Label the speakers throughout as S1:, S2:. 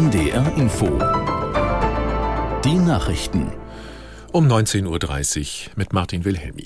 S1: NDR Info. Die Nachrichten.
S2: Um 19.30 Uhr mit Martin Wilhelmi.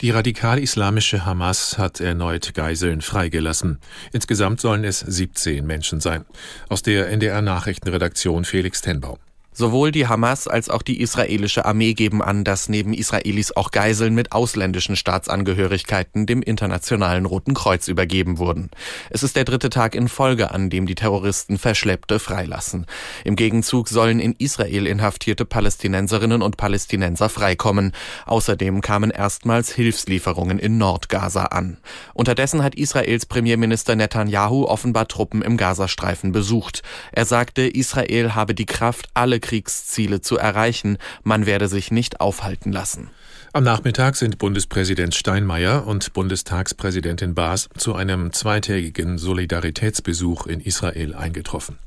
S2: Die radikal-islamische Hamas hat erneut Geiseln freigelassen. Insgesamt sollen es 17 Menschen sein. Aus der NDR Nachrichtenredaktion Felix Tenbaum.
S3: Sowohl die Hamas als auch die israelische Armee geben an, dass neben Israelis auch Geiseln mit ausländischen Staatsangehörigkeiten dem Internationalen Roten Kreuz übergeben wurden. Es ist der dritte Tag in Folge, an dem die Terroristen Verschleppte freilassen. Im Gegenzug sollen in Israel inhaftierte Palästinenserinnen und Palästinenser freikommen. Außerdem kamen erstmals Hilfslieferungen in Nordgaza an. Unterdessen hat Israels Premierminister Netanyahu offenbar Truppen im Gazastreifen besucht. Er sagte, Israel habe die Kraft, alle Kriegsziele zu erreichen. Man werde sich nicht aufhalten lassen.
S2: Am Nachmittag sind Bundespräsident Steinmeier und Bundestagspräsidentin Baas zu einem zweitägigen Solidaritätsbesuch in Israel eingetroffen.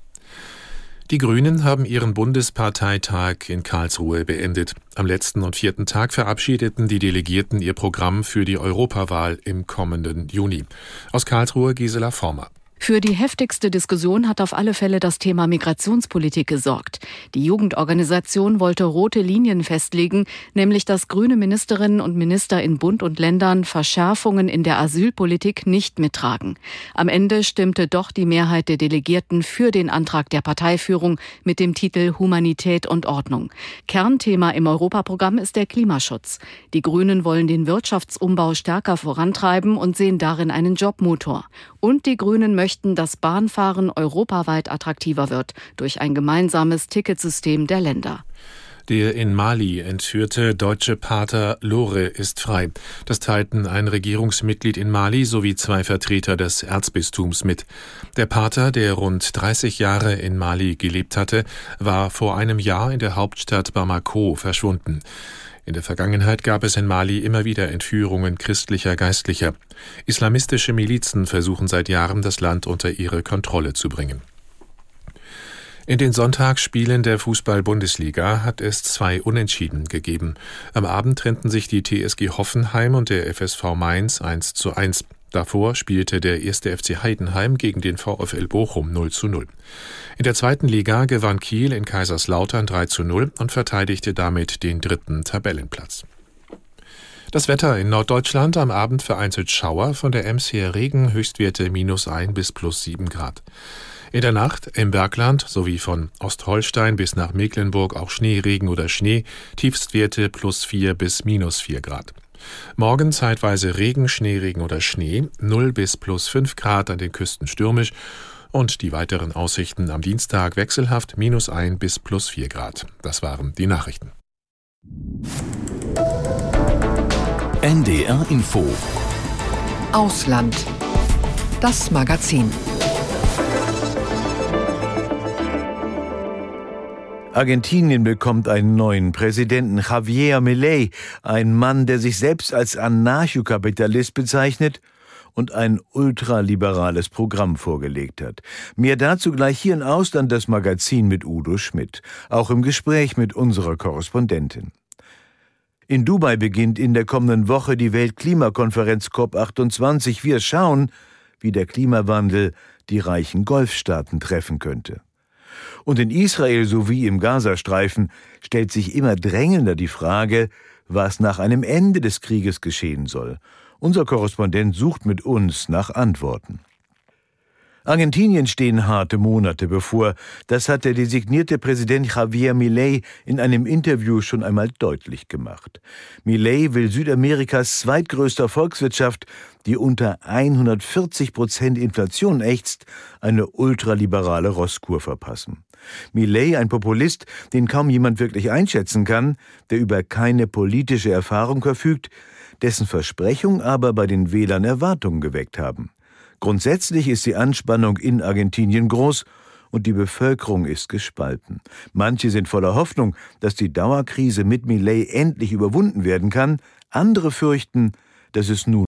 S2: Die Grünen haben ihren Bundesparteitag in Karlsruhe beendet. Am letzten und vierten Tag verabschiedeten die Delegierten ihr Programm für die Europawahl im kommenden Juni. Aus Karlsruhe Gisela Former.
S4: Für die heftigste Diskussion hat auf alle Fälle das Thema Migrationspolitik gesorgt. Die Jugendorganisation wollte rote Linien festlegen, nämlich dass grüne Ministerinnen und Minister in Bund und Ländern Verschärfungen in der Asylpolitik nicht mittragen. Am Ende stimmte doch die Mehrheit der Delegierten für den Antrag der Parteiführung mit dem Titel Humanität und Ordnung. Kernthema im Europaprogramm ist der Klimaschutz. Die Grünen wollen den Wirtschaftsumbau stärker vorantreiben und sehen darin einen Jobmotor. Und die Grünen möchten möchten, dass Bahnfahren europaweit attraktiver wird durch ein gemeinsames Ticketsystem der Länder.
S2: Der in Mali entführte deutsche Pater Lore ist frei. Das teilten ein Regierungsmitglied in Mali sowie zwei Vertreter des Erzbistums mit. Der Pater, der rund 30 Jahre in Mali gelebt hatte, war vor einem Jahr in der Hauptstadt Bamako verschwunden. In der Vergangenheit gab es in Mali immer wieder Entführungen christlicher Geistlicher. Islamistische Milizen versuchen seit Jahren, das Land unter ihre Kontrolle zu bringen. In den Sonntagsspielen der Fußball-Bundesliga hat es zwei Unentschieden gegeben. Am Abend trennten sich die TSG Hoffenheim und der FSV Mainz 1 zu 1. Davor spielte der erste FC Heidenheim gegen den VfL Bochum 0 zu 0. In der zweiten Liga gewann Kiel in Kaiserslautern 3 zu 0 und verteidigte damit den dritten Tabellenplatz. Das Wetter in Norddeutschland am Abend vereinzelt Schauer, von der Ems her Regen, Höchstwerte minus 1 bis plus 7 Grad. In der Nacht im Bergland sowie von Ostholstein bis nach Mecklenburg auch Schneeregen oder Schnee, Tiefstwerte plus 4 bis minus 4 Grad. Morgen zeitweise Regen, Schneeregen oder Schnee, 0 bis plus 5 Grad an den Küsten stürmisch und die weiteren Aussichten am Dienstag wechselhaft minus 1 bis plus 4 Grad. Das waren die Nachrichten.
S1: NDR Info
S5: Ausland. Das Magazin.
S6: Argentinien bekommt einen neuen Präsidenten, Javier Milei, ein Mann, der sich selbst als Anarchokapitalist bezeichnet und ein ultraliberales Programm vorgelegt hat. Mehr dazu gleich hier in Ausland das Magazin mit Udo Schmidt, auch im Gespräch mit unserer Korrespondentin. In Dubai beginnt in der kommenden Woche die Weltklimakonferenz COP28. Wir schauen, wie der Klimawandel die reichen Golfstaaten treffen könnte. Und in Israel sowie im Gazastreifen stellt sich immer drängender die Frage, was nach einem Ende des Krieges geschehen soll. Unser Korrespondent sucht mit uns nach Antworten. Argentinien stehen harte Monate bevor. Das hat der designierte Präsident Javier Milei in einem Interview schon einmal deutlich gemacht. Milei will Südamerikas zweitgrößter Volkswirtschaft, die unter 140 Prozent Inflation ächzt, eine ultraliberale Rosskur verpassen. Millet, ein Populist, den kaum jemand wirklich einschätzen kann, der über keine politische Erfahrung verfügt, dessen Versprechungen aber bei den Wählern Erwartungen geweckt haben. Grundsätzlich ist die Anspannung in Argentinien groß und die Bevölkerung ist gespalten. Manche sind voller Hoffnung, dass die Dauerkrise mit Millet endlich überwunden werden kann, andere fürchten, dass es nun